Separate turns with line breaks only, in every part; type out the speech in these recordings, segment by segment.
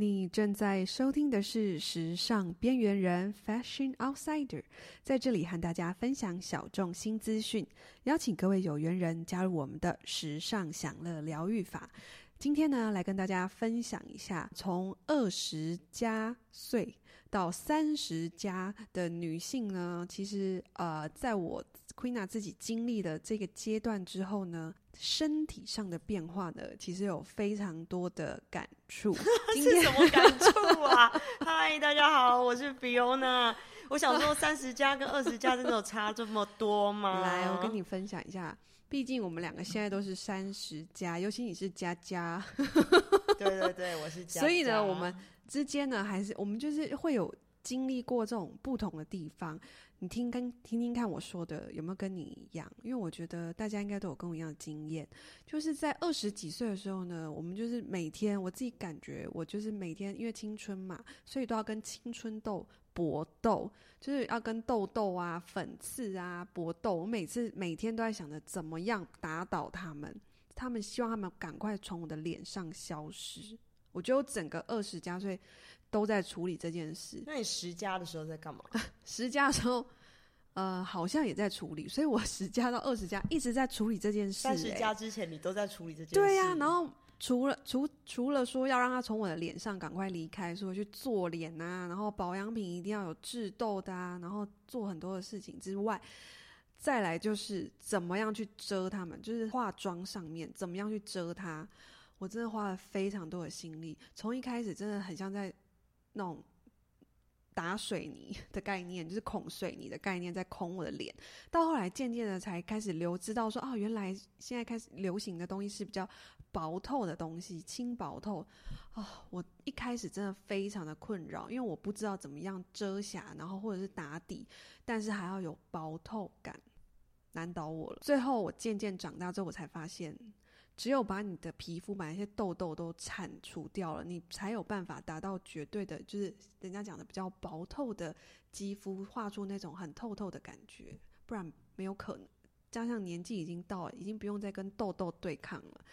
你正在收听的是《时尚边缘人》（Fashion Outsider），在这里和大家分享小众新资讯，邀请各位有缘人加入我们的时尚享乐疗愈法。今天呢，来跟大家分享一下，从二十加岁到三十加的女性呢，其实呃，在我 Queena 自己经历的这个阶段之后呢，身体上的变化呢，其实有非常多的感触。今天
是什么感触啊？嗨，大家好，我是 Fiona。我想说，三十加跟二十加真的有差这么多吗？
来，我跟你分享一下。毕竟我们两个现在都是三十加，尤其你是佳佳。
对对对，我是佳佳。
所以呢，我们之间呢，还是我们就是会有经历过这种不同的地方。你听跟听听看我说的有没有跟你一样？因为我觉得大家应该都有跟我一样的经验，就是在二十几岁的时候呢，我们就是每天，我自己感觉我就是每天，因为青春嘛，所以都要跟青春痘搏斗，就是要跟痘痘啊、粉刺啊搏斗。我每次每天都在想着怎么样打倒他们，他们希望他们赶快从我的脸上消失。我觉得我整个二十加岁。都在处理这件事。
那你十加的时候在干嘛？
十加的时候，呃，好像也在处理。所以我十加到二十加一直在处理这件事。
三十加之前你都在处理这件事。
对呀、啊，然后除了除除了说要让他从我的脸上赶快离开，说去做脸啊，然后保养品一定要有治痘的啊，然后做很多的事情之外，再来就是怎么样去遮他们，就是化妆上面怎么样去遮它。我真的花了非常多的心力，从一开始真的很像在。那种打水泥的概念，就是孔水泥的概念，在孔我的脸。到后来，渐渐的才开始流，知道说，哦，原来现在开始流行的东西是比较薄透的东西，轻薄透。啊、哦，我一开始真的非常的困扰，因为我不知道怎么样遮瑕，然后或者是打底，但是还要有薄透感，难倒我了。最后，我渐渐长大之后，我才发现。只有把你的皮肤把那些痘痘都铲除掉了，你才有办法达到绝对的，就是人家讲的比较薄透的肌肤，画出那种很透透的感觉，不然没有可能。加上年纪已经到了，已经不用再跟痘痘对抗了，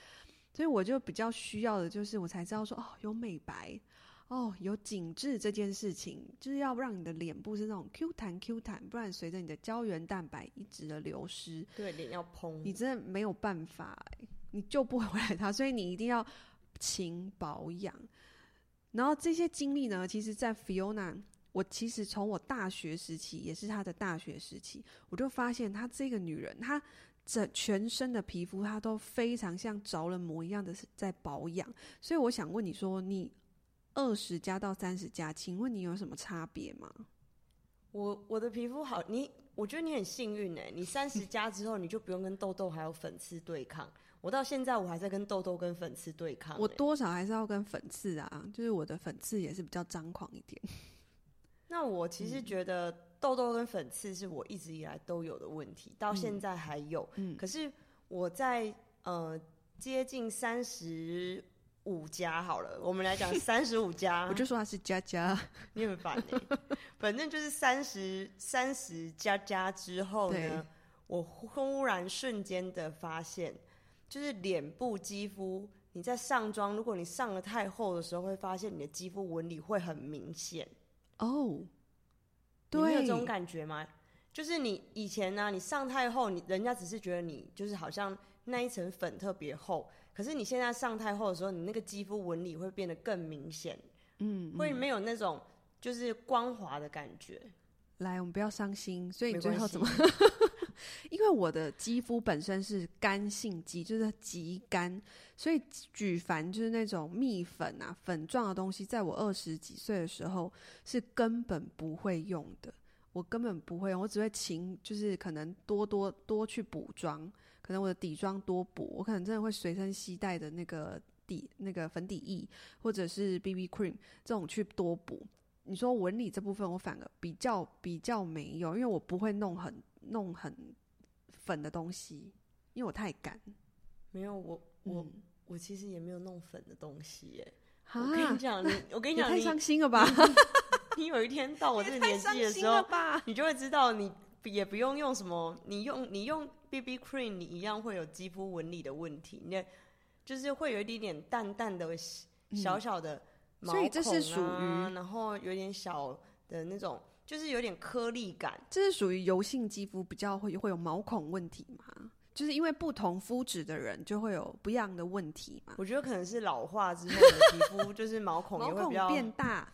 所以我就比较需要的就是，我才知道说，哦，有美白，哦，有紧致这件事情，就是要让你的脸部是那种 Q 弹 Q 弹，不然随着你的胶原蛋白一直的流失，
对，脸要嘭，
你真的没有办法欸。你救不回来它，所以你一定要勤保养。然后这些经历呢，其实，在 Fiona，我其实从我大学时期，也是她的大学时期，我就发现她这个女人，她整全身的皮肤，她都非常像着了魔一样的在保养。所以我想问你说，你二十加到三十加，请问你有什么差别吗？
我我的皮肤好，你我觉得你很幸运哎，你三十加之后，你就不用跟痘痘还有粉刺对抗。我到现在我还在跟痘痘跟粉刺对抗，
我多少还是要跟粉刺啊，就是我的粉刺也是比较张狂一点。
那我其实觉得痘痘跟粉刺是我一直以来都有的问题，到现在还有。嗯，可是我在呃接近三十五加好了，我们来讲三十五加，
我就说他是佳佳，
你很烦欸。反正就是三十三十加加之后呢，我忽然瞬间的发现。就是脸部肌肤，你在上妆，如果你上的太厚的时候，会发现你的肌肤纹理会很明显
哦。对，
你有这种感觉吗？就是你以前呢、啊，你上太厚，你人家只是觉得你就是好像那一层粉特别厚，可是你现在上太厚的时候，你那个肌肤纹理会变得更明显，嗯，会没有那种就是光滑的感觉。
来，我们不要伤心，所以你最后怎么？因为我的肌肤本身是干性肌，就是极干，所以举凡就是那种蜜粉啊、粉状的东西，在我二十几岁的时候是根本不会用的。我根本不会用，我只会勤，就是可能多多多去补妆，可能我的底妆多补，我可能真的会随身携带的那个底那个粉底液或者是 BB cream 这种去多补。你说纹理这部分，我反而比较比较没有，因为我不会弄很。弄很粉的东西，因为我太干。
没有我我、嗯、我其实也没有弄粉的东西耶。我跟你讲，你我跟你讲，
太伤心了吧？
你，你有一天到我这个年纪的时候，你就会知道，你也不用用什么，你用你用 BB cream，你一样会有肌肤纹理的问题。你就是会有一点点淡淡的小小的毛孔啊，
所以这是属于，
然后有点小的那种，就是有点颗粒感。
这是属于油性肌肤比较会会有毛孔问题吗？就是因为不同肤质的人就会有不一样的问题嘛。
我觉得可能是老化之后的皮肤，就是毛孔也会比较
变大。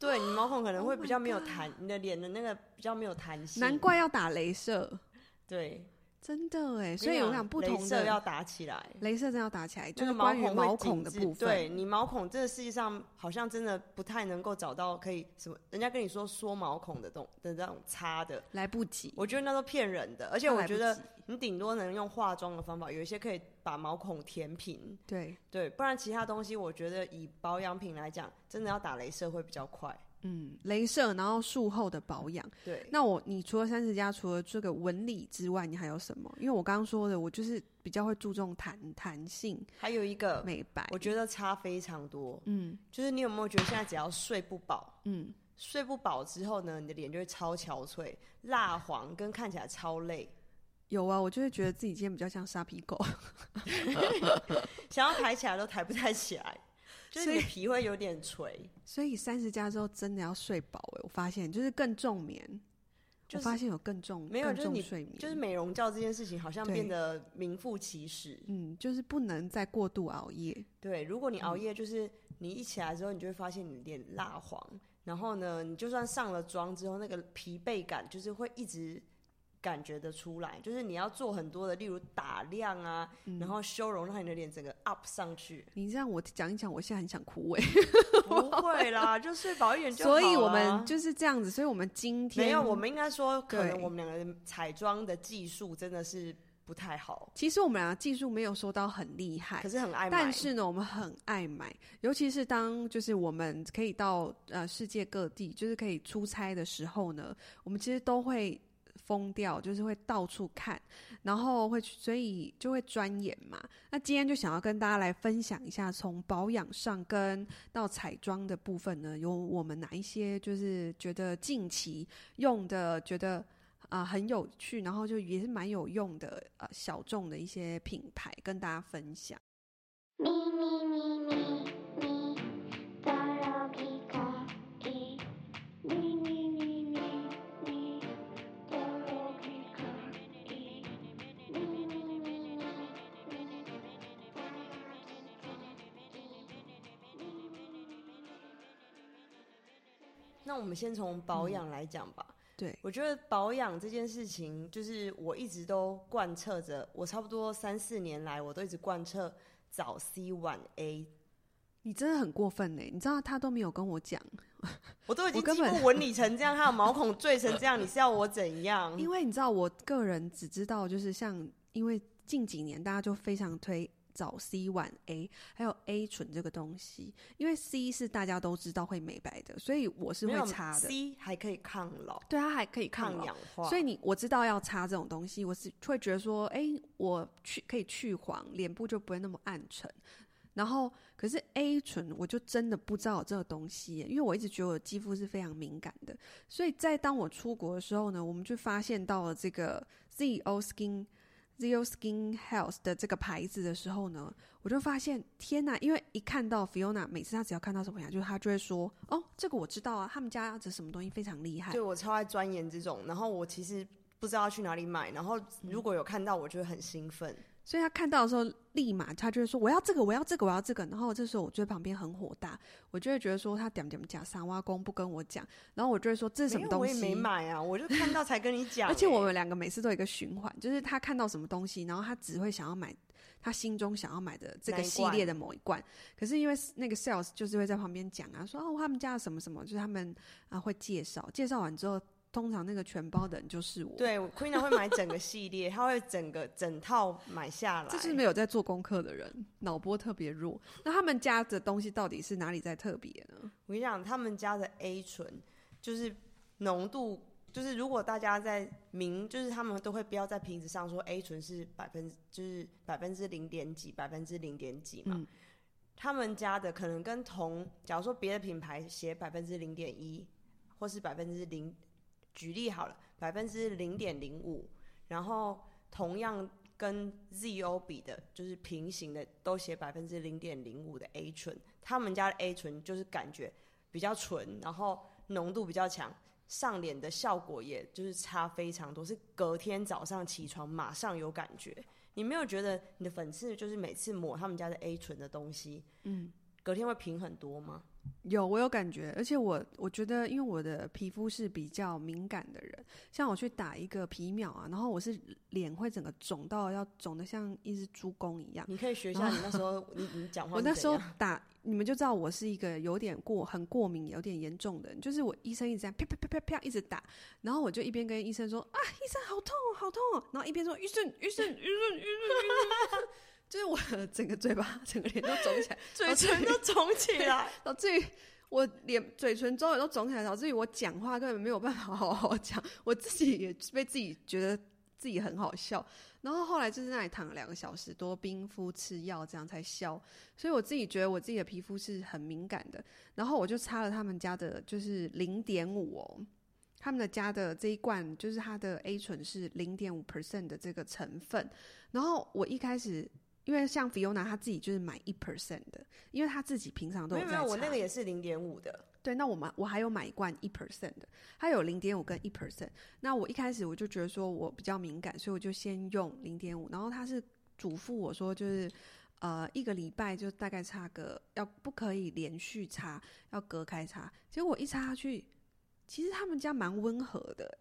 对，你毛孔可能会比较没有弹，oh、你的脸的那个比较没有弹性。
难怪要打镭射。
对。
真的哎，所以有两不同的。
要打起来，
镭射真要打起来，就是毛孔毛孔的部分。
对，你毛孔，这个世界上好像真的不太能够找到可以什么，人家跟你说缩毛孔的东的这种擦的，
来不及。
我觉得那都骗人的，而且我觉得你顶多能用化妆的方法，有一些可以把毛孔填平。
对
对，不然其他东西，我觉得以保养品来讲，真的要打镭射会比较快。
嗯，镭射，然后术后的保养。
对，
那我你除了三十加，除了这个纹理之外，你还有什么？因为我刚刚说的，我就是比较会注重弹弹性，
还有一个
美白，
我觉得差非常多。
嗯，
就是你有没有觉得现在只要睡不饱，
嗯，
睡不饱之后呢，你的脸就会超憔悴、蜡黄，跟看起来超累。
有啊，我就会觉得自己今天比较像沙皮狗，
想要抬起来都抬不太起来。就是你皮会有点垂，
所以三十加之后真的要睡饱哎！我发现就是更重眠，就是、我发现有更重
没有
更重睡眠，
就是美容觉这件事情好像变得名副其实。
嗯，就是不能再过度熬夜。
对，如果你熬夜，就是你一起来之后，你就会发现你脸蜡黄，然后呢，你就算上了妆之后，那个疲惫感就是会一直。感觉得出来，就是你要做很多的，例如打亮啊，嗯、然后修容，让你的脸整个 up 上去。
你这样我讲一讲，我现在很想哭哎。
不会啦，就睡饱一点就好。
所以我们就是这样子，所以我们今天
没有，我们应该说，可能我们两个人彩妆的技术真的是不太好。
其实我们两个技术没有说到很厉害，
可是很爱买。
但是呢，我们很爱买，尤其是当就是我们可以到呃世界各地，就是可以出差的时候呢，我们其实都会。疯掉，就是会到处看，然后会去所以就会钻研嘛。那今天就想要跟大家来分享一下，从保养上跟到彩妆的部分呢，有我们哪一些就是觉得近期用的，觉得啊、很有趣，然后就也是蛮有用的呃小众的一些品牌跟大家分享。
那我们先从保养来讲吧。
嗯、对，
我觉得保养这件事情，就是我一直都贯彻着。我差不多三四年来，我都一直贯彻早 C 晚 A。
你真的很过分呢！你知道他都没有跟我讲，
我都已经几乎纹理成这样，还有毛孔坠成这样，你是要我怎样？
因为你知道，我个人只知道就是像，因为近几年大家就非常推。早 C 晚 A，还有 A 醇这个东西，因为 C 是大家都知道会美白的，所以我是会擦的。
C 还可以抗老，
对，它还可以抗，
抗氧化，
所以你我知道要擦这种东西，我是会觉得说，哎、欸，我去可以去黄，脸部就不会那么暗沉。然后，可是 A 醇我就真的不知道有这个东西，因为我一直觉得我的肌肤是非常敏感的，所以在当我出国的时候呢，我们就发现到了这个 ZO Skin。Zero Skin Health 的这个牌子的时候呢，我就发现天哪！因为一看到 Fiona，每次她只要看到什么呀，就是她就会说：“哦，这个我知道啊，他们家这什么东西非常厉害。”
对，我超爱钻研这种，然后我其实不知道要去哪里买，然后如果有看到，我就会很兴奋。
所以他看到的时候，立马他就会说：“我要这个，我要这个，我要这个。”然后这时候我就在旁边很火大，我就会觉得说他点点假三挖工不跟我讲，然后我就会说这是什么东西？
我也没买啊，我就看到才跟你讲。
而且我们两个每次都有一个循环，就是他看到什么东西，然后他只会想要买他心中想要买的这个系列的某一罐。可是因为那个 sales 就是会在旁边讲啊，说哦他们家的什么什么，就是他们啊会介绍，介绍完之后。通常那个全包的人就是我。对
，Queena 会买整个系列，他会整个整套买下来。
这是没有在做功课的人，脑波特别弱。那他们家的东西到底是哪里在特别呢？
我跟你讲，他们家的 A 醇就是浓度，就是如果大家在明，就是他们都会标在瓶子上说 A 醇是百分，就是百分之零点几，百分之零点几嘛。嗯。他们家的可能跟同，假如说别的品牌写百分之零点一，或是百分之零。举例好了，百分之零点零五，然后同样跟 ZO 比的，就是平行的，都写百分之零点零五的 A 醇，他们家的 A 醇就是感觉比较纯，然后浓度比较强，上脸的效果也就是差非常多，是隔天早上起床马上有感觉。你没有觉得你的粉刺就是每次抹他们家的 A 醇的东西，嗯，隔天会平很多吗？
有，我有感觉，而且我我觉得，因为我的皮肤是比较敏感的人，像我去打一个皮秒啊，然后我是脸会整个肿到要肿得像一只猪公一样。
你可以学一下你那时候你你讲话。
我那时候打，你们就知道我是一个有点过很过敏、有点严重的人，就是我医生一直在啪啪啪啪啪一直打，然后我就一边跟医生说啊，医生好痛哦，好痛哦，然后一边说医生医生医生医生医生。就是我整个嘴巴、整个脸都肿起来，
嘴唇都肿起来，
导致于我脸、嘴唇周围都肿起来，导致于我讲话根本没有办法好好讲。我自己也被自己觉得自己很好笑，然后后来就是那里躺了两个小时多，冰敷吃药，这样才消。所以我自己觉得我自己的皮肤是很敏感的。然后我就擦了他们家的，就是零点五哦，他们的家的这一罐就是它的 A 醇是零点五 percent 的这个成分。然后我一开始。因为像 Fiona 她自己就是买一 percent 的，因为她自己平常都有在擦。
没有，我那个也是零点五的。
对，那我们我还有买一罐一 percent 的，它有零点五跟一 percent。那我一开始我就觉得说我比较敏感，所以我就先用零点五。然后他是嘱咐我说，就是呃一个礼拜就大概擦个，要不可以连续擦，要隔开擦。结果我一擦下去，其实他们家蛮温和的，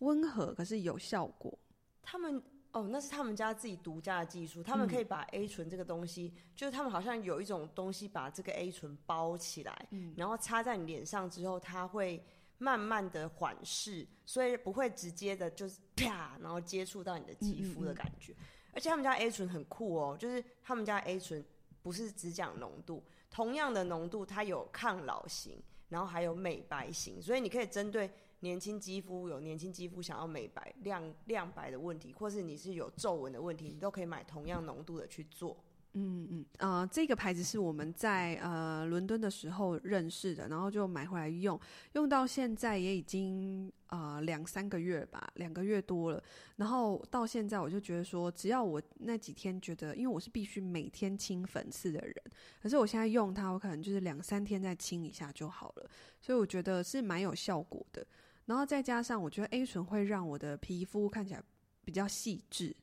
温和可是有效果。
他们。哦，那是他们家自己独家的技术，他们可以把 A 醇这个东西，嗯、就是他们好像有一种东西把这个 A 醇包起来，嗯、然后擦在你脸上之后，它会慢慢的缓释，所以不会直接的就是啪，然后接触到你的肌肤的感觉。而且他们家 A 醇很酷哦，就是他们家 A 醇不是只讲浓度，同样的浓度它有抗老型，然后还有美白型，所以你可以针对。年轻肌肤有年轻肌肤想要美白亮亮白的问题，或是你是有皱纹的问题，你都可以买同样浓度的去做。
嗯嗯，呃，这个牌子是我们在呃伦敦的时候认识的，然后就买回来用，用到现在也已经呃两三个月吧，两个月多了。然后到现在我就觉得说，只要我那几天觉得，因为我是必须每天清粉刺的人，可是我现在用它，我可能就是两三天再清一下就好了，所以我觉得是蛮有效果的。然后再加上，我觉得 A 醇会让我的皮肤看起来比较细致。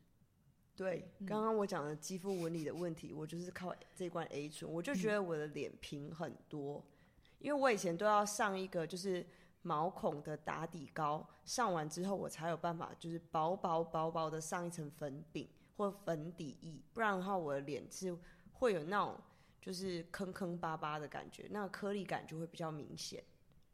对，刚刚我讲的肌肤纹理的问题，我就是靠这罐 A 醇，我就觉得我的脸平很多。因为我以前都要上一个就是毛孔的打底膏，上完之后我才有办法就是薄薄薄薄的上一层粉饼或粉底液，不然的话我的脸是会有那种就是坑坑巴巴的感觉，那个颗粒感就会比较明显。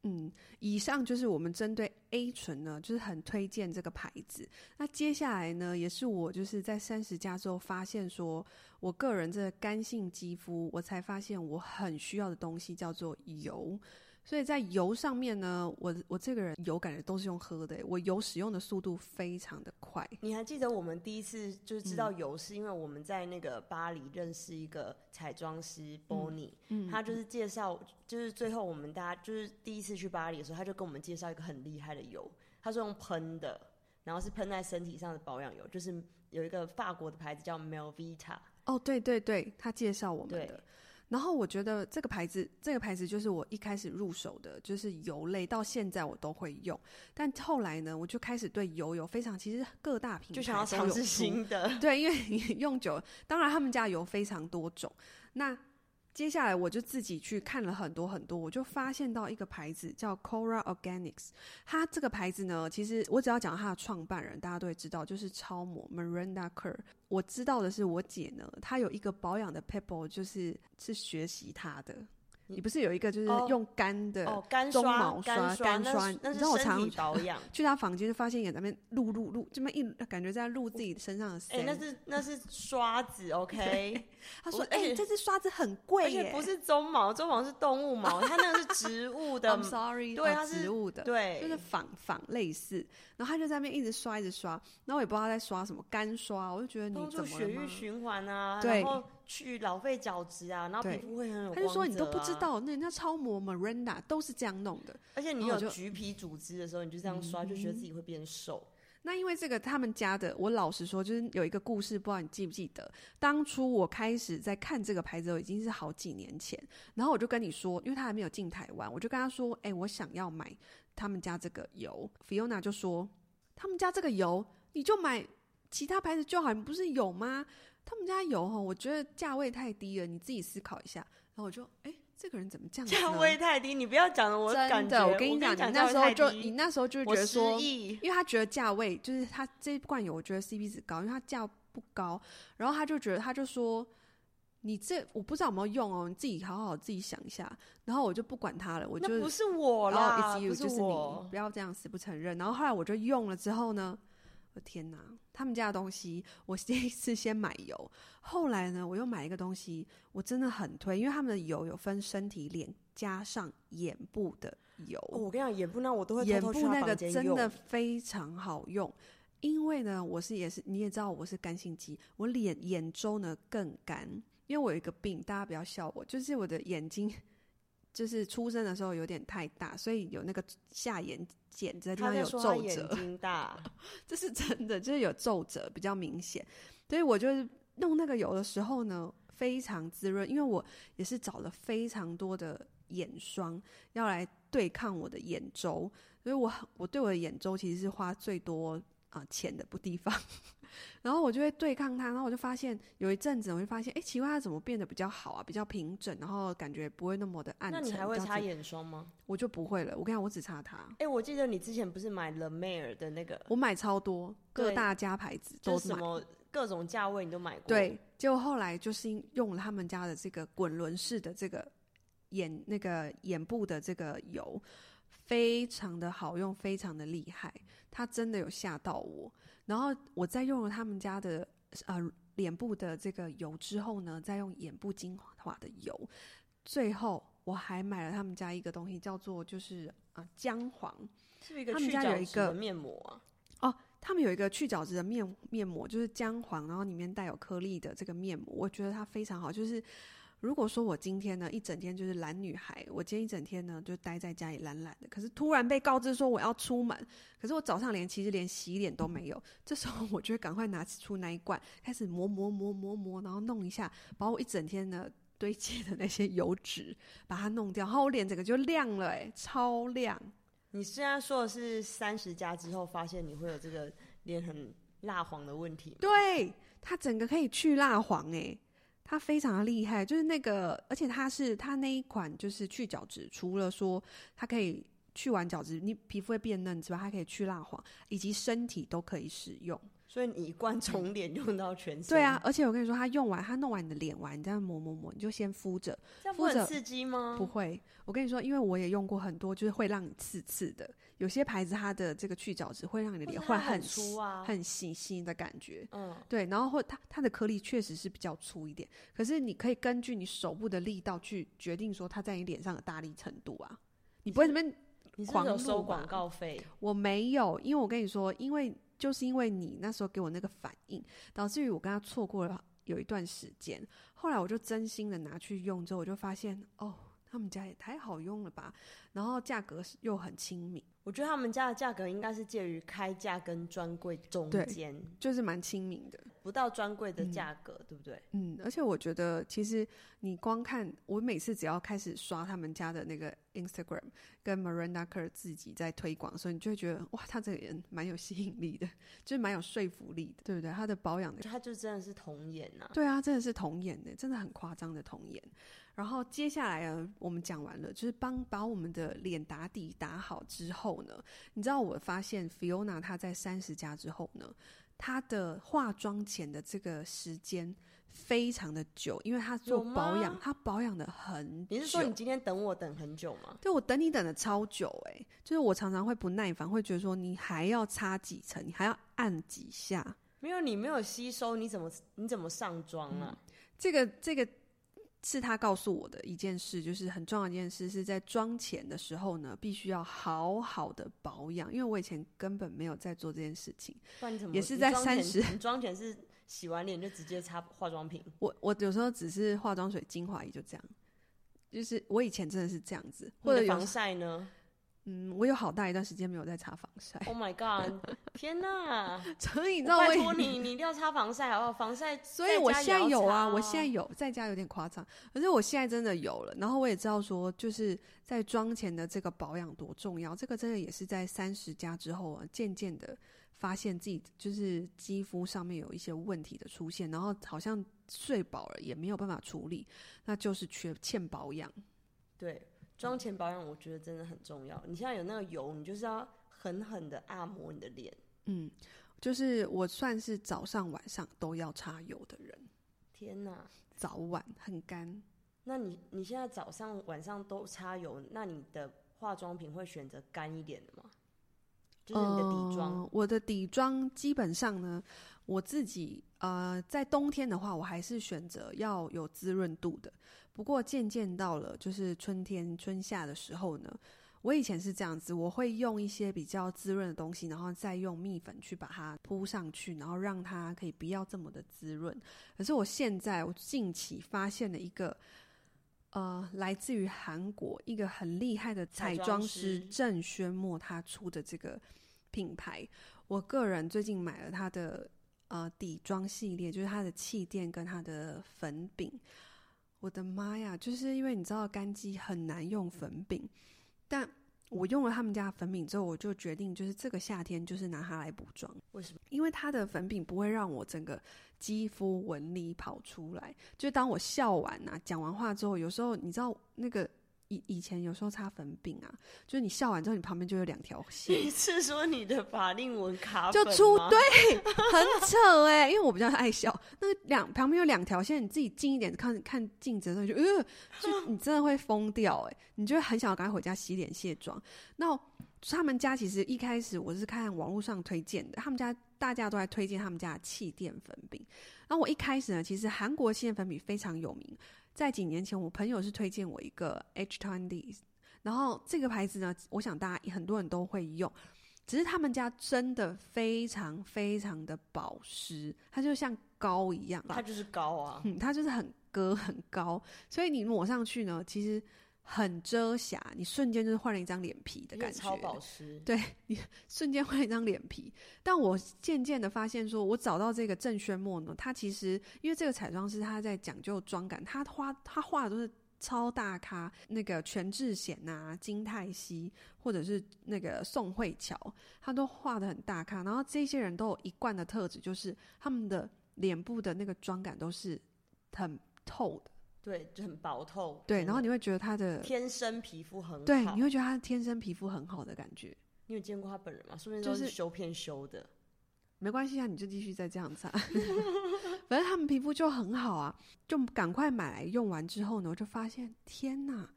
嗯，以上就是我们针对 A 醇呢，就是很推荐这个牌子。那接下来呢，也是我就是在三十加之后发现说，我个人这个干性肌肤，我才发现我很需要的东西叫做油。所以在油上面呢，我我这个人油感觉都是用喝的，我油使用的速度非常的快。
你还记得我们第一次就是知道油，是因为我们在那个巴黎认识一个彩妆师 Bonnie，嗯，他就是介绍，就是最后我们大家就是第一次去巴黎的时候，他就跟我们介绍一个很厉害的油，他是用喷的，然后是喷在身体上的保养油，就是有一个法国的牌子叫 Melvita。
哦，对对对，他介绍我们的。然后我觉得这个牌子，这个牌子就是我一开始入手的，就是油类，到现在我都会用。但后来呢，我就开始对油有非常，其实各大品牌
就想要尝试新的。
对，因为你 用久了，当然他们家油非常多种。那接下来我就自己去看了很多很多，我就发现到一个牌子叫 Cora Organics。它这个牌子呢，其实我只要讲它的创办人，大家都会知道，就是超模 Miranda Kerr。我知道的是，我姐呢，她有一个保养的 pebble，就是是学习她的。你不是有一个就是用干的鬃毛刷干刷？
那是
身体
保养。
去他房间就发现也在那边录录录，这么一感觉在录自己身上的。
哎，那是那是刷子，OK。
他说：“哎，这支刷子很贵，
而且不是鬃毛，鬃毛是动物毛，它那个是植物 的。
I'm sorry，
对，它
是植物的，
对，
就是仿仿类似。然后他就在那边一直刷，一直刷。然后我也不知道他在刷什么干刷，我就觉得你怎么
血液循环啊？对。”去老废角质啊，然后皮肤会很有光泽啊。他就说
你都不知道，那人家超模 Miranda 都是这样弄的。
而且你有橘皮组织的时候，你就这样刷，就觉得自己会变瘦。
那因为这个他们家的，我老实说，就是有一个故事，不知道你记不记得？当初我开始在看这个牌子，已经是好几年前。然后我就跟你说，因为他还没有进台湾，我就跟他说：“哎、欸，我想要买他们家这个油。”Fiona 就说：“他们家这个油，你就买其他牌子就好，你不是有吗？他们家油哈，我觉得价位太低了，你自己思考一下。”然后我就哎。欸这个人怎么这样？
价位太低，你不要讲了，我感觉。
我跟你讲，你那时候就你那时候就觉得说，
因
为他觉得价位就是他这一罐油，我觉得 CP 值高，因为他价不高，然后他就觉得他就说，你这我不知道有没有用哦，你自己好好自己想一下。然后我就不管他了，我就
不是我啦，
不是我，不要这样死不承认。然后后来我就用了之后呢。我天哪！他们家的东西，我第 一次先买油，后来呢，我又买一个东西，我真的很推，因为他们的油有分身体、脸加上眼部的油。
哦，我跟你讲，眼部那我都会偷偷
眼部那个真的非常好用，因为呢，我是也是你也知道我是干性肌，我脸眼周呢更干，因为我有一个病，大家不要笑我，就是我的眼睛。就是出生的时候有点太大，所以有那个下眼睑这地方有皱褶。
眼睛大，
这是真的，就是有皱褶比较明显。所以我就是弄那个油的时候呢，非常滋润，因为我也是找了非常多的眼霜要来对抗我的眼周，所以我我对我的眼周其实是花最多啊、呃、钱的不地方。然后我就会对抗它，然后我就发现有一阵子，我就发现，哎，奇怪，它怎么变得比较好啊？比较平整，然后感觉不会那么的暗沉。
那你还会擦眼霜吗？
我就不会了。我跟你讲，我只擦它。
哎，我记得你之前不是买 La Mer 的那个？
我买超多，各大家牌子都买，
什么各种价位你都买过。
对，结果后来就是用了他们家的这个滚轮式的这个眼那个眼部的这个油，非常的好用，非常的厉害，它真的有吓到我。然后我在用了他们家的呃脸部的这个油之后呢，再用眼部精华的油，最后我还买了他们家一个东西，叫做就是啊、呃、姜黄，
是一个去角质的面膜啊。
哦，他们有一个去角质的面面膜，就是姜黄，然后里面带有颗粒的这个面膜，我觉得它非常好，就是。如果说我今天呢一整天就是懒女孩，我今天一整天呢就待在家里懒懒的，可是突然被告知说我要出门，可是我早上连其实连洗脸都没有，这时候我就会赶快拿出那一罐，开始磨磨磨磨磨，然后弄一下，把我一整天呢堆积的那些油脂把它弄掉，然后我脸整个就亮了，欸，诶，超亮。
你现在说的是三十加之后发现你会有这个脸很蜡黄的问题？
对，它整个可以去蜡黄，诶。它非常的厉害，就是那个，而且它是它那一款就是去角质，除了说它可以去完角质，你皮肤会变嫩之外，它可以去蜡黄，以及身体都可以使用。
所以你一罐从脸用到全身。
对啊，而且我跟你说，它用完，它弄完你的脸完，你这样抹抹抹，你就先敷着。
这样不会很刺激吗？
不会。我跟你说，因为我也用过很多，就是会让你刺刺的。有些牌子它的这个去角质会让你的脸会很
粗啊，
很细细的感觉。
嗯，
对。然后或它它的颗粒确实是比较粗一点，可是你可以根据你手部的力道去决定说它在你脸上的大力程度啊。你不会什么？
你是是有收广告费？
我没有，因为我跟你说，因为。就是因为你那时候给我那个反应，导致于我跟他错过了有一段时间。后来我就真心的拿去用之后，我就发现哦，他们家也太好用了吧，然后价格又很亲民。
我觉得他们家的价格应该是介于开价跟专柜中间，
就是蛮亲民的，
不到专柜的价格，嗯，对不对？
嗯，而且我觉得其实你光看我每次只要开始刷他们家的那个 Instagram，跟 Miranda Kerr 自己在推广，所以你就会觉得哇，他这个人蛮有吸引力的，就是蛮有说服力的，对不对？他的保养的，
他就真的是童颜呐，
对啊，真的是童颜的，真的很夸张的童颜。然后接下来呢，我们讲完了，就是帮把我们的脸打底打好之后呢，你知道我发现 Fiona 她在三十加之后呢，她的化妆前的这个时间非常的久，因为她做保养，她保养的很久。
你是说你今天等我等很久吗？
对，我等你等的超久哎、欸，就是我常常会不耐烦，会觉得说你还要擦几层，你还要按几下，
没有你没有吸收，你怎么你怎么上妆啊？
嗯、这个这个。是他告诉我的一件事，就是很重要一件事，是在妆前的时候呢，必须要好好的保养。因为我以前根本没有在做这件事情，也是在三十。
你妆前是洗完脸就直接擦化妆品？
我我有时候只是化妆水、精华液就这样。就是我以前真的是这样子，或者
防晒呢？
嗯，我有好大一段时间没有在擦防晒。
Oh my god！天哪！
所以你知道我
拜托你，你一定要擦防晒好不好？防晒，
所以我现在有啊，我现在有，在家有点夸张，可是我现在真的有了。然后我也知道说，就是在妆前的这个保养多重要，这个真的也是在三十加之后啊，渐渐的发现自己就是肌肤上面有一些问题的出现，然后好像睡饱了也没有办法处理，那就是缺欠保养。
对。妆前保养我觉得真的很重要。你现在有那个油，你就是要狠狠的按摩你的脸。
嗯，就是我算是早上晚上都要擦油的人。
天哪，
早晚很干。
那你你现在早上晚上都擦油，那你的化妆品会选择干一点的吗？就是你的底妆。
呃，我的底妆基本上呢，我自己呃，在冬天的话，我还是选择要有滋润度的。不过渐渐到了就是春天春夏的时候呢，我以前是这样子，我会用一些比较滋润的东西，然后再用蜜粉去把它铺上去，然后让它可以不要这么的滋润。可是我现在我近期发现了一个，呃，来自于韩国一个很厉害的彩妆师郑轩墨他出的这个品牌，我个人最近买了他的呃底妆系列，就是它的气垫跟它的粉饼。我的妈呀！就是因为你知道干肌很难用粉饼，但我用了他们家的粉饼之后，我就决定就是这个夏天就是拿它来补妆。
为什么？
因为它的粉饼不会让我整个肌肤纹理跑出来。就当我笑完呐、啊，讲完话之后，有时候你知道那个。以以前有时候擦粉饼啊，就是你笑完之后，你旁边就有两条线。
你是说你的法令纹卡
就出对，很扯哎、欸，因为我比较爱笑。那两旁边有两条线，你自己近一点看看镜子的时候就，就呃，就你真的会疯掉哎、欸，你就会很想要赶快回家洗脸卸妆。那他们家其实一开始我是看网络上推荐的，他们家大家都在推荐他们家的气垫粉饼。然后我一开始呢，其实韩国气垫粉饼非常有名。在几年前，我朋友是推荐我一个 H20，然后这个牌子呢，我想大家很多人都会用，只是他们家真的非常非常的保湿，它就像膏一样，
它就是膏啊，
嗯，它就是很割很高，所以你抹上去呢，其实。很遮瑕，你瞬间就是换了一张脸皮的感觉。
超保湿，
对，你瞬间换了一张脸皮。但我渐渐的发现，说我找到这个郑轩墨呢，他其实因为这个彩妆师他在讲究妆感，他画他画的都是超大咖，那个全智贤呐、金泰熙，或者是那个宋慧乔，他都画的很大咖。然后这些人都有一贯的特质，就是他们的脸部的那个妆感都是很透的。
对，就很薄透。
对，然后你会觉得他的
天生皮肤很好。
对，你会觉得他天生皮肤很好的感觉。
你有见过他本人吗？说不定都是修片修的。就是、
没关系啊，你就继续再这样擦。反正他们皮肤就很好啊，就赶快买来用完之后呢，我就发现天哪！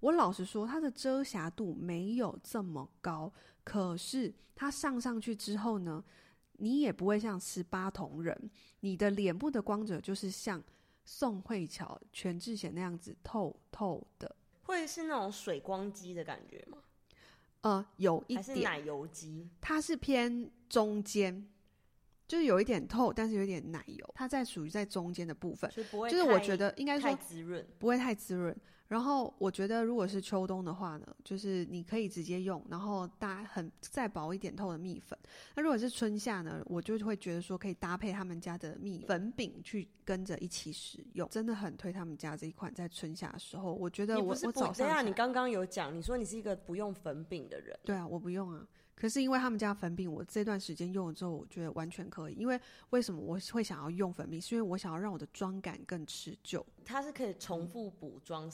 我老实说，它的遮瑕度没有这么高，可是它上上去之后呢，你也不会像十八铜人，你的脸部的光泽就是像。宋慧乔、全智贤那样子透透的，
会是那种水光肌的感觉吗？
呃，有一
点，是奶油肌？
它是偏中间，就是有一点透，但是有点奶油，它在属于在中间的部分，
就不会，
就是我觉得应该说
太滋润，
不会太滋润。然后我觉得，如果是秋冬的话呢，就是你可以直接用，然后搭很再薄一点透的蜜粉。那如果是春夏呢，我就会觉得说可以搭配他们家的蜜粉饼去跟着一起使用，真的很推他们家这一款。在春夏的时候，我觉得我我早上，
等下你刚刚有讲，你说你是一个不用粉饼的人，
对啊，我不用啊。可是因为他们家粉饼，我这段时间用了之后，我觉得完全可以。因为为什么我会想要用粉饼？是因为我想要让我的妆感更持久。
它是可以重复补妆，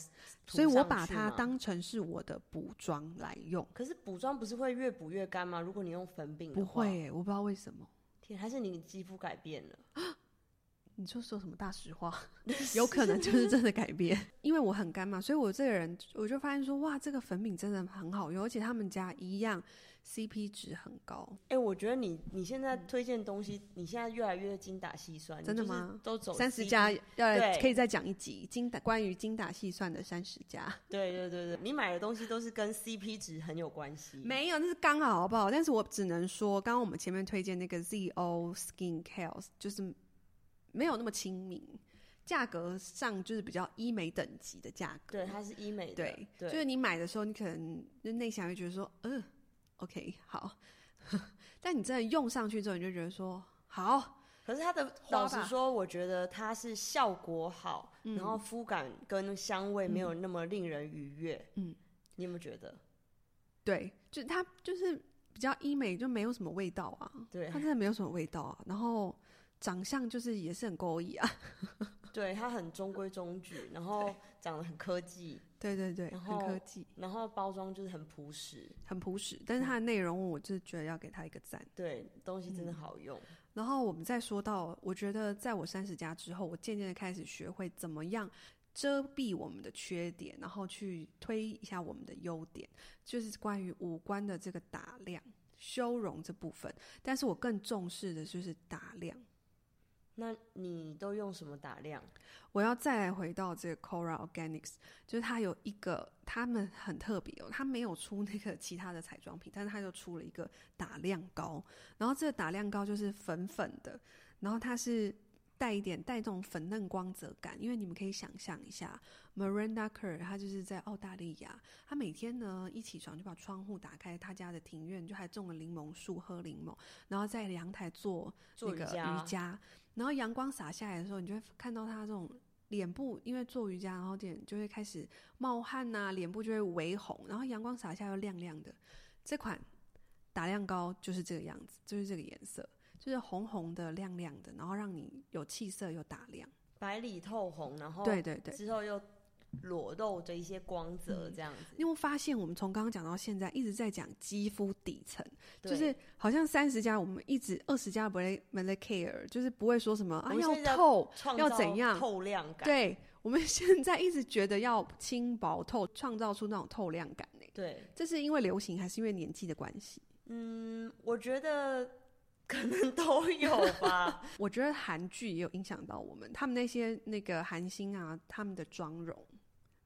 所以我把它当成是我的补妆来用。
可是补妆不是会越补越干吗？如果你用粉饼，
不会、欸，我不知道为什么。
天，还是你肌肤改变了？
你就说什么大实话？有可能就是真的改变。因为我很干嘛，所以我这个人我就发现说，哇，这个粉饼真的很好用，而且他们家一样。CP 值很高，
哎、欸，我觉得你你现在推荐东西，你现在越来越精打细算，
真的吗？
都走
三十家，要可以再讲一集精打关于精打细算的三十家。
对对对对，你买的东西都是跟 CP 值很有关系。
没有，那是刚好好不好？但是我只能说，刚刚我们前面推荐那个 ZO Skin Care 就是没有那么亲民。价格上就是比较医美等级的价格。
对，它是医美的。
对，对就是你买的时候，你可能就内心会觉得说，嗯、呃，OK，好。但你真的用上去之后，你就觉得说，好。
可是它的，老实说，我觉得它是效果好，嗯、然后肤感跟香味没有那么令人愉悦。嗯，你有没有觉得？
对，就它就是比较医美，就没有什么味道啊。
对，
它真的没有什么味道啊。然后长相就是也是很勾引啊。
对，它很中规中矩，然后长得很科技。
对对对，很科技。
然后包装就是很朴实，
很朴实。但是它的内容，我就是觉得要给它一个赞。
对，东西真的好用。
嗯然后我们再说到，我觉得在我三十加之后，我渐渐的开始学会怎么样遮蔽我们的缺点，然后去推一下我们的优点，就是关于五官的这个打亮、修容这部分。但是我更重视的就是打亮。
那你都用什么打亮？
我要再来回到这个 Cora Organics，就是它有一个，他们很特别哦，它没有出那个其他的彩妆品，但是它就出了一个打亮膏，然后这个打亮膏就是粉粉的，然后它是带一点带这种粉嫩光泽感，因为你们可以想象一下，Miranda Kerr 她就是在澳大利亚，她每天呢一起床就把窗户打开，她家的庭院就还种了柠檬树，喝柠檬，然后在阳台做那个瑜伽。然后阳光洒下来的时候，你就会看到他这种脸部，因为做瑜伽，然后点就会开始冒汗呐、啊，脸部就会微红，然后阳光洒下又亮亮的。这款打亮膏就是这个样子，就是这个颜色，就是红红的、亮亮的，然后让你有气色又打亮，
白里透红，然后
对对对，
之后又。裸露着一些光泽，这样子。
你有没有发现，我们从刚刚讲到现在，一直在讲肌肤底层，就是好像三十加，我们一直二十加不会没得 care，就是不会说什么啊要透要怎样
透亮感。
对，我们现在一直觉得要轻薄透，创造出那种透亮感呢。
对，
这是因为流行还是因为年纪的关系？
嗯，我觉得可能都有吧。
我觉得韩剧也有影响到我们，他们那些那个韩星啊，他们的妆容。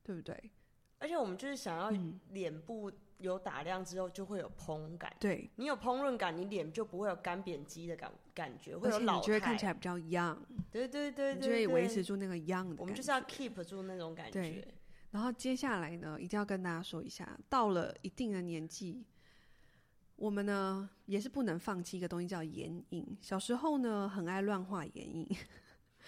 对不对？
而且我们就是想要脸部有打亮之后就会有膨感。
对，
你有丰润感，你脸就不会有干扁肌的感感觉，会有老态，
你就会看起来比较 young。
对对对对，
就会维持住那个 young 的。
我们就是要 keep 住那种感
觉。然后接下来呢，一定要跟大家说一下，到了一定的年纪，我们呢也是不能放弃一个东西，叫眼影。小时候呢，很爱乱画眼影。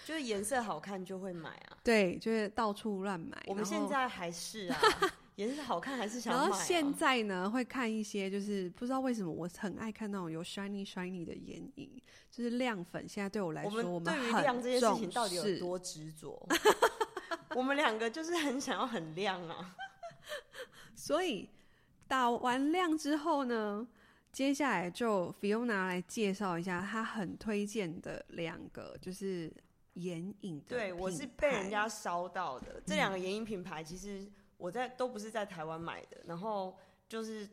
就是颜色好看就会买啊，
对，就是到处乱买。
我们现在还是啊，颜色好看还是想买啊。
然后现在呢，会看一些，就是不知道为什么我很爱看那种有 shiny shiny 的眼影，就是亮粉。现在对我来说，我们
对于亮这件事情到底有多执着？我们两个就是很想要很亮啊。
所以打完亮之后呢，接下来就 Fiona 来介绍一下她很推荐的两个，就是。眼影的，
对，我是被人家烧到的。这两个眼影品牌，其实我在都不是在台湾买的，然后就是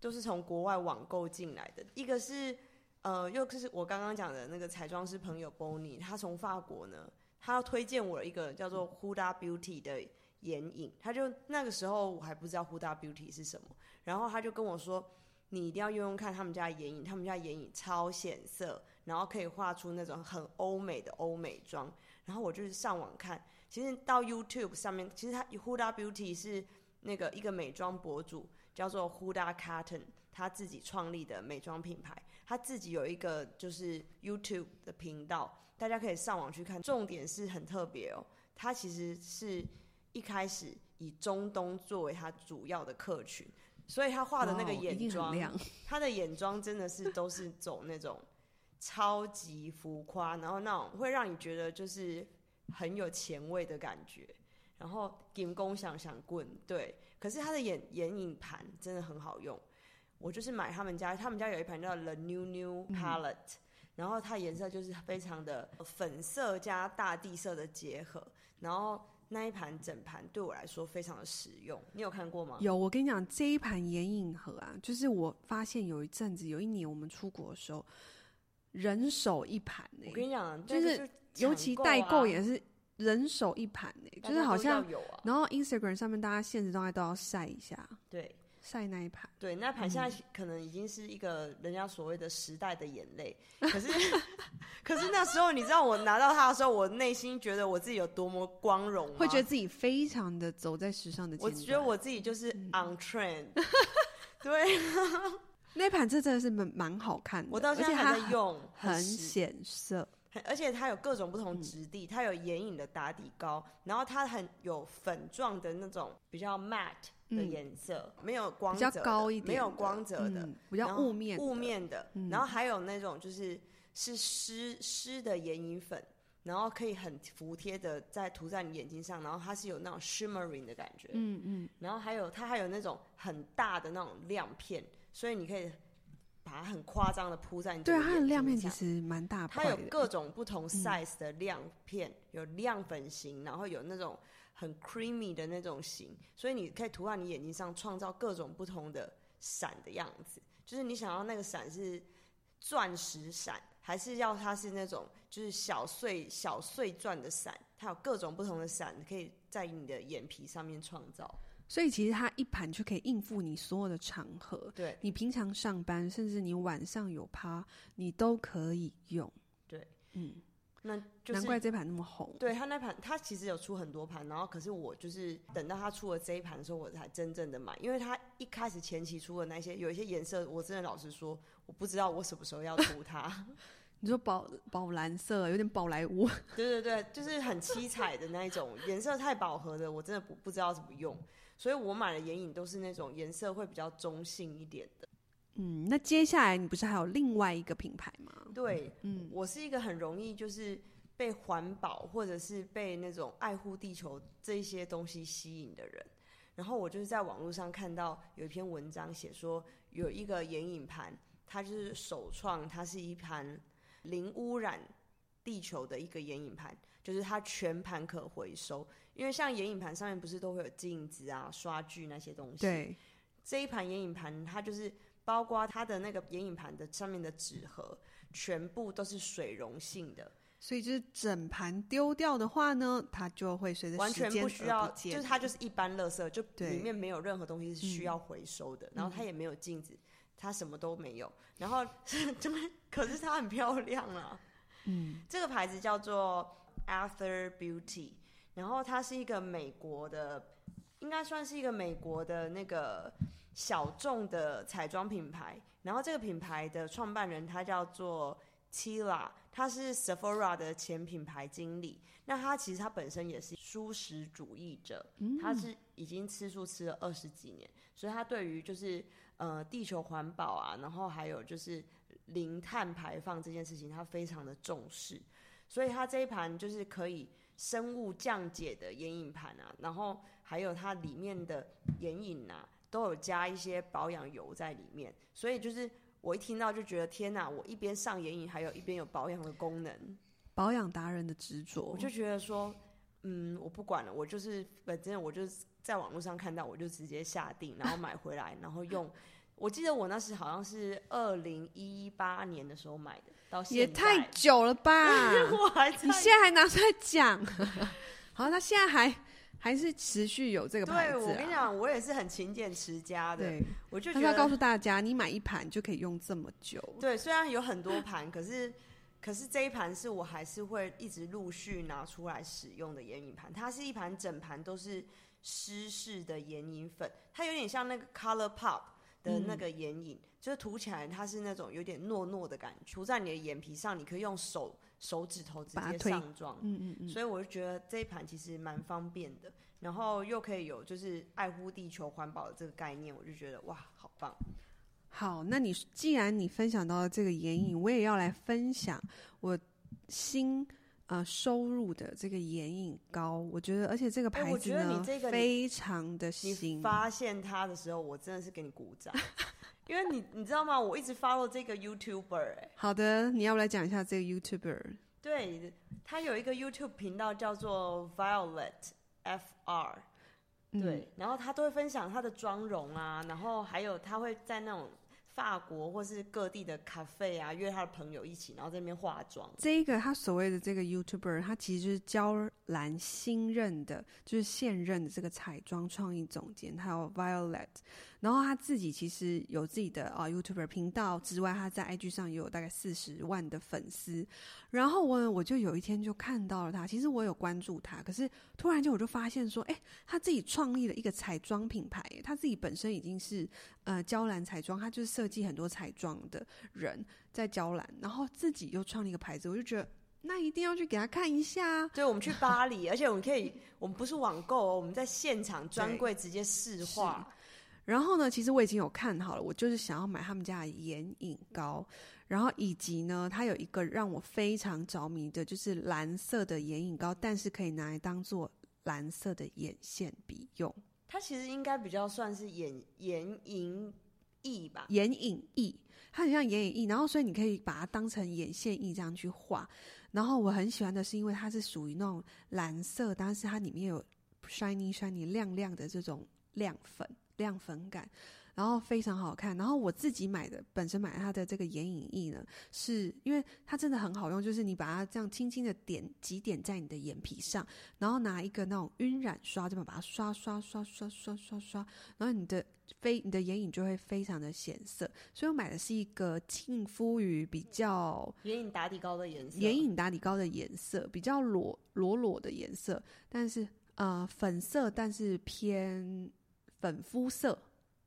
都是从国外网购进来的。一个是呃，又是我刚刚讲的那个彩妆师朋友 Bonnie，他从法国呢，他要推荐我一个叫做 Huda Beauty 的眼影。他就那个时候我还不知道 Huda Beauty 是什么，然后他就跟我说，你一定要用用看他们家的眼影，他们家眼影超显色。然后可以画出那种很欧美的欧美妆，然后我就是上网看，其实到 YouTube 上面，其实他 Huda Beauty 是那个一个美妆博主叫做 Huda Cotton，他自己创立的美妆品牌，他自己有一个就是 YouTube 的频道，大家可以上网去看。重点是很特别哦，他其实是一开始以中东作为他主要的客群，所以他画的那个眼妆，他的眼妆真的是都是走那种。超级浮夸，然后那种会让你觉得就是很有前卫的感觉，然后金光闪闪滚，对。可是它的眼眼影盘真的很好用，我就是买他们家，他们家有一盘叫 The New New Palette，嗯，然后它颜色就是非常的粉色加大地色的结合，然后那一盘整盘对我来说非常的实用。你有看过吗？
有，我跟你讲这一盘眼影盒啊，就是我发现有一阵子有一年我们出国的时候。人手一盘呢、
我跟你讲，
就是、尤其代购也是人手一盘呢、欸，就是好像，然后 Instagram 上面大家现实状态都要晒一下，
对，
晒那一盘，
对，那盘现在可能已经是一个人家所谓的时代的眼
泪。
可是，可是那时候你知道我拿到它的时候，我内心觉得我自己有多么光荣，
会觉得自己非常的走在时尚的。
我觉得我自己就是 on trend，、嗯、对。
那盘这真的是蛮蛮好看的，
我到现在还在用，
很显色。
而且它有各种不同质地，嗯、它有眼影的打底膏，然后它很有粉状的那种比较 matte 的颜色，嗯、没有光泽，比较高一点，没有光泽的，
嗯、比较雾面
雾面的。然后还有那种就是是湿湿的眼影粉，然后可以很服帖的在涂在你眼睛上，然后它是有那种 shimmering 的感觉，
嗯嗯。
然后还有它还有那种很大的那种亮片，所以你可以。把它很夸张的铺在你。
对，它的亮片其实蛮大。
它有各种不同 size 的亮片，嗯、有亮粉型，然后有那种很 creamy 的那种型，所以你可以涂在你眼睛上，创造各种不同的闪的样子。就是你想要那个闪是钻石闪，还是要它是那种就是小碎小碎钻的闪？它有各种不同的闪，可以在你的眼皮上面创造。
所以其实它一盘就可以应付你所有的场合。
对，
你平常上班，甚至你晚上有趴，你都可以用。
对，
嗯，
那就是
难怪这盘那么红。
对，它那盘，它其实有出很多盘，然后可是我就是等到它出了这一盘的时候，我才真正的买，因为它一开始前期出的那些有一些颜色，我真的老实说，我不知道我什么时候要涂它。
你说宝宝蓝色，有点宝莱坞。
对对对，就是很七彩的那一种颜色，太饱和的，我真的不不知道怎么用。所以我买的眼影都是那种颜色会比较中性一点的。
嗯，那接下来你不是还有另外一个品牌吗？
对，嗯，我是一个很容易就是被环保或者是被那种爱护地球这些东西吸引的人。然后我就是在网络上看到有一篇文章写说，有一个眼影盘，它就是首创，它是一盘零污染地球的一个眼影盘，就是它全盘可回收。因为像眼影盘上面不是都会有镜子啊、刷具那些东西？
对，
这一盘眼影盘它就是包括它的那个眼影盘的上面的纸盒，全部都是水溶性的，
所以就是整盘丢掉的话呢，它就会随着
完全不需要，就是它就是一般垃圾，就里面没有任何东西是需要回收的，然后它也没有镜子，它什么都没有，然后 这么可是它很漂亮啊，
嗯，
这个牌子叫做 Arthur Beauty。然后它是一个美国的，应该算是一个美国的那个小众的彩妆品牌。然后这个品牌的创办人他叫做 Tila，他是 Sephora 的前品牌经理。那他其实他本身也是素食主义者，他是已经吃素吃了二十几年，所以他对于就是呃地球环保啊，然后还有就是零碳排放这件事情，他非常的重视。所以他这一盘就是可以。生物降解的眼影盘啊，然后还有它里面的眼影啊，都有加一些保养油在里面，所以就是我一听到就觉得天哪，我一边上眼影，还有一边有保养的功能，
保养达人的执着，
我就觉得说，嗯，我不管了，我就是反正我就是在网络上看到，我就直接下定，然后买回来，然后用。我记得我那时好像是二零一八年的时候买的。
也太久了吧！
我还
你现在还拿出来讲？好，那现在还还是持续有这个牌子啊。
对，我跟你讲，我也是很勤俭持家的。
对，
我就
觉得要告诉大家，你买一盘就可以用这么久。
对，虽然有很多盘，可是可是这一盘是我还是会一直陆续拿出来使用的眼影盘。它是一盘整盘都是湿式的眼影粉，它有点像那个 Color Pop 的那个眼影。嗯就是涂起来，它是那种有点糯糯的感觉，涂在你的眼皮上，你可以用手手指头直接上妆。
嗯嗯嗯。
所以我就觉得这一盘其实蛮方便的，然后又可以有就是爱护地球环保的这个概念，我就觉得哇，好棒。
好，那你既然你分享到了这个眼影，我也要来分享我新呃收入的这个眼影膏。我觉得，而且这个牌子呢，
欸、你这个
非常的新。
你发现它的时候，我真的是给你鼓掌。因为你你知道吗？我一直 follow 这个 YouTuber 哎、欸。
好的，你要不来讲一下这个 YouTuber？
对，他有一个 YouTube 频道叫做 Violet FR，对、嗯，然后他都会分享他的妆容啊，然后还有他会在那种。法国或是各地的咖啡啊，约他的朋友一起，然后在那边化妆。
这一个他所谓的这个 YouTuber，他其实就是娇兰新任的，就是现任的这个彩妆创意总监，他有 Violet。然后他自己其实有自己的啊 YouTuber 频道之外，他在 IG 上也有大概四十万的粉丝。然后我我就有一天就看到了他，其实我有关注他，可是突然间我就发现说，哎，他自己创立了一个彩妆品牌，他自己本身已经是呃娇兰彩妆，他就是设计很多彩妆的人在娇兰，然后自己又创立一个牌子，我就觉得。那一定要去给他看一下。
对，我们去巴黎，而且我们可以，我们不是网购哦，我们在现场专柜直接试画。
然后呢，其实我已经有看好了，我就是想要买他们家的眼影膏，然后以及呢，它有一个让我非常着迷的，就是蓝色的眼影膏，但是可以拿来当做蓝色的眼线笔用。
它其实应该比较算是眼眼影液吧，
眼影液，它很像眼影液，然后所以你可以把它当成眼线液这样去画。然后我很喜欢的是，因为它是属于那种蓝色，但是它里面有 shiny shiny 亮亮的这种亮粉亮粉感。然后非常好看，然后我自己买的，本身买它的这个眼影液呢，是因为它真的很好用，就是你把它这样轻轻的点几点在你的眼皮上，然后拿一个那种晕染刷这么把它刷刷刷刷刷刷刷，然后你的非你的眼影就会非常的显色。所以我买的是一个亲肤于比较
眼影打底膏的颜色，
眼影打底膏的颜色比较裸裸裸的颜色，但是呃粉色，但是偏粉肤色。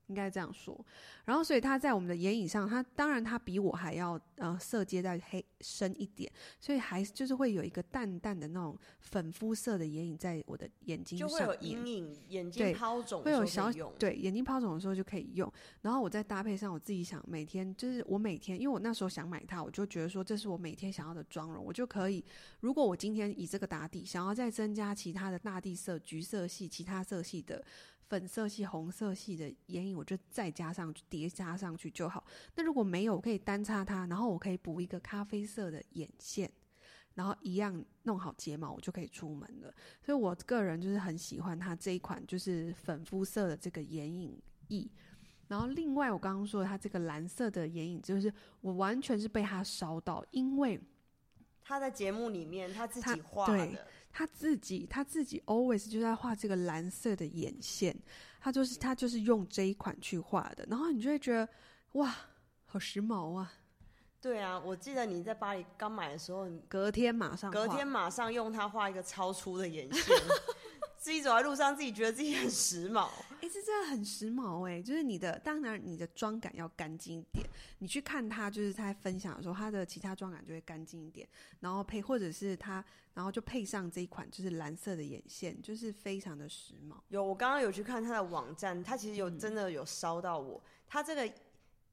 应该这样说，然后所以它在我们的眼影上，它当然它比我还要呃色阶再黑深一点，所以还就是会有一个淡淡的那种粉肤色的眼影在我的眼睛上，
就会有阴影，眼睛抛肿
会有小对眼睛抛肿的时候就可以用。然后我再搭配上我自己想每天就是我每天，因为我那时候想买它，我就觉得说这是我每天想要的妆容，我就可以。如果我今天以这个打底，想要再增加其他的大地色、橘色系、其他色系的。粉色系、红色系的眼影，我就再加上去叠加上去就好。那如果没有，我可以单擦它，然后我可以补一个咖啡色的眼线，然后一样弄好睫毛，我就可以出门了。所以我个人就是很喜欢它这一款，就是粉肤色的这个眼影液。然后另外我刚刚说的它这个蓝色的眼影，就是我完全是被它烧到，因为
他在节目里面他自己画的。
他自己，他自己 always 就在画这个蓝色的眼线，他就是他就是用这一款去画的，然后你就会觉得哇，好时髦啊！
对啊，我记得你在巴黎刚买的时候，
隔天马上
隔天马上用它画一个超粗的眼线。自己走在路上，自己觉得自己很时髦。
哎、欸，这真的很时髦哎！就是你的，当然你的妆感要干净一点。你去看他，就是他在分享的时候，他的其他妆感就会干净一点。然后配，或者是他，然后就配上这一款，就是蓝色的眼线，就是非常的时髦。
有，我刚刚有去看他的网站，他其实有真的有烧到我。他、嗯、这个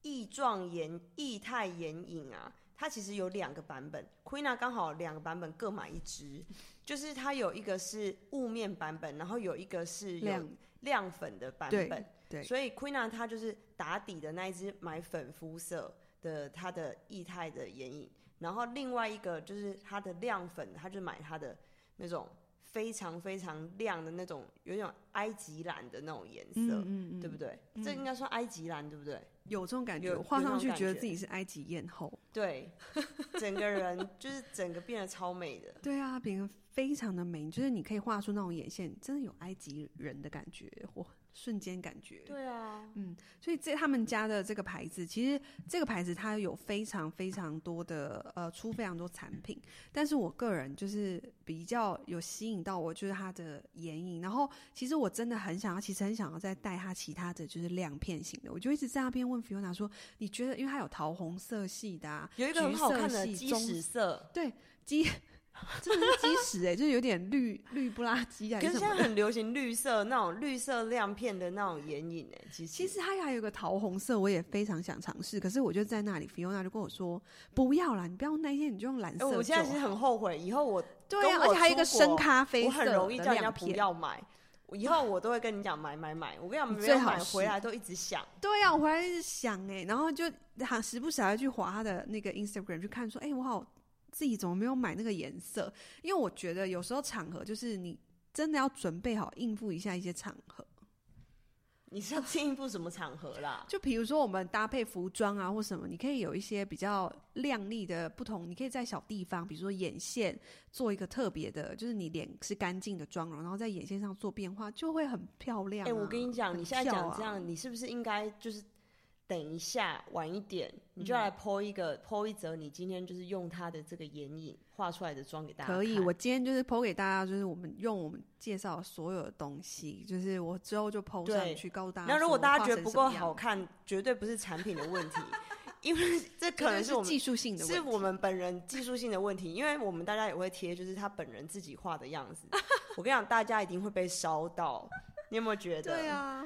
异状眼液态眼影啊，它其实有两个版本，Queena 刚好两个版本各买一支。就是它有一个是雾面版本，然后有一个是亮亮粉的版本。对，对，所以 Queena 它就是打底的那一支买粉肤色的它的液态的眼影，然后另外一个就是它的亮粉，它就买它的那种非常非常亮的那种，有点埃及蓝的那种颜色，嗯嗯嗯，对不对？嗯、这应该算埃及蓝，对不对？
有这种感觉，画上去觉得自己是埃及艳后，
对，整个人就是整个变得超美的。
对啊，变得非常的美，就是你可以画出那种眼线，真的有埃及人的感觉，嚯！瞬间感觉，
对啊，
嗯，所以这他们家的这个牌子，其实这个牌子它有非常非常多的呃出非常多产品，但是我个人就是比较有吸引到我，就是它的眼影。然后其实我真的很想要，其实很想要再带它其他的就是亮片型的，我就一直在那边问 Fiona 说，你觉得因为它有桃红色系的，啊，
有一个很好看的基石色，
对基。真的是基石哎、欸，就是有点绿绿不拉几啊。可是
现在很流行绿色那种绿色亮片的那种眼影哎、欸，其实
其实它还有一个桃红色，我也非常想尝试。可是我就在那里，Fiona 就跟我说不要啦，你不要那一天，你就用蓝色、欸。
我现在其实很后悔，以后我
对啊，而且还有一个深咖啡色，我
很容易叫人家不要买。以后我都会跟你讲买买买，我跟你讲没有买回来都一直想。
对呀、啊，我回来一直想哎、欸，然后就好时不时还要去划他的那个 Instagram 去看说，哎、欸，我好。自己怎么没有买那个颜色？因为我觉得有时候场合就是你真的要准备好应付一下一些场合。
你是要应付什么场合啦？
就比如说我们搭配服装啊，或什么，你可以有一些比较亮丽的不同。你可以在小地方，比如说眼线做一个特别的，就是你脸是干净的妆容，然后在眼线上做变化，就会很漂亮啊。
哎，我跟你讲，你现在讲这样，
啊，
你是不是应该就是？等一下，晚一点，你就来 po 一个嗯、一则，你今天就是用他的这个眼影画出来的妆给大家。
可以，我今天就是 po 给大家，就是我们用我们介绍所有的东西，就是我之后就 po 上去告诉大家。
那如果大家觉得不够好看，绝对不是产品的问题，因为 这可能是我们
技术性的
是我们本人技术性的问题。因为我们大家也会贴，就是他本人自己画的样子。我跟你讲，大家一定会被烧到。你有没有觉得？
对啊。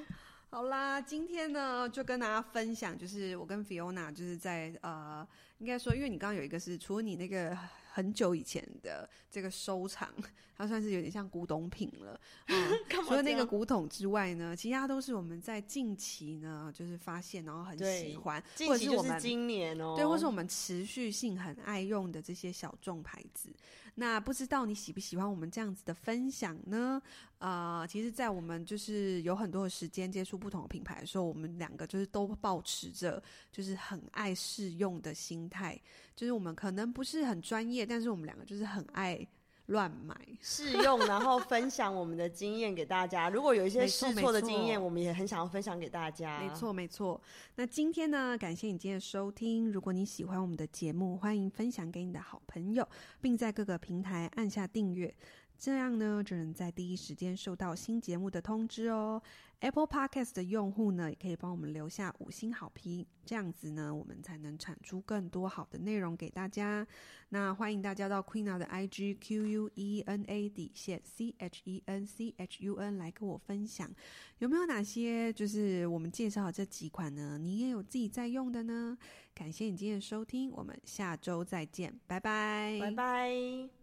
好啦，今天呢就跟大家分享，就是我跟 Fiona 就是在呃，应该说，因为你刚刚有一个是除了你那个很久以前的这个收藏，它算是有点像古董品了。嗯，除了那个古董之外呢，其他都是我们在近期呢就是发现，然后很喜欢，或者是我们
今年哦，
对，或是我们持续性很爱用的这些小众牌子。那不知道你喜不喜欢我们这样子的分享呢？啊、其实，在我们就是有很多的时间接触不同的品牌的时候，我们两个就是都保持着就是很爱试用的心态。就是我们可能不是很专业，但是我们两个就是很爱乱买
试用，然后分享我们的经验给大家。如果有一些试错的经验，我们也很想要分享给大家。
没错，没错。那今天呢，感谢你今天的收听。如果你喜欢我们的节目，欢迎分享给你的好朋友，并在各个平台按下订阅，这样呢就能在第一时间收到新节目的通知哦。Apple Podcast 的用户呢，也可以帮我们留下五星好评，这样子呢，我们才能产出更多好的内容给大家。那欢迎大家到 Queena 的 IG Q U E N A 底线 C H E N C H U N 来跟我分享，有没有哪些就是我们介绍的这几款呢？你也有自己在用的呢？感谢你今天的收听，我们下周再见，拜拜，
拜拜。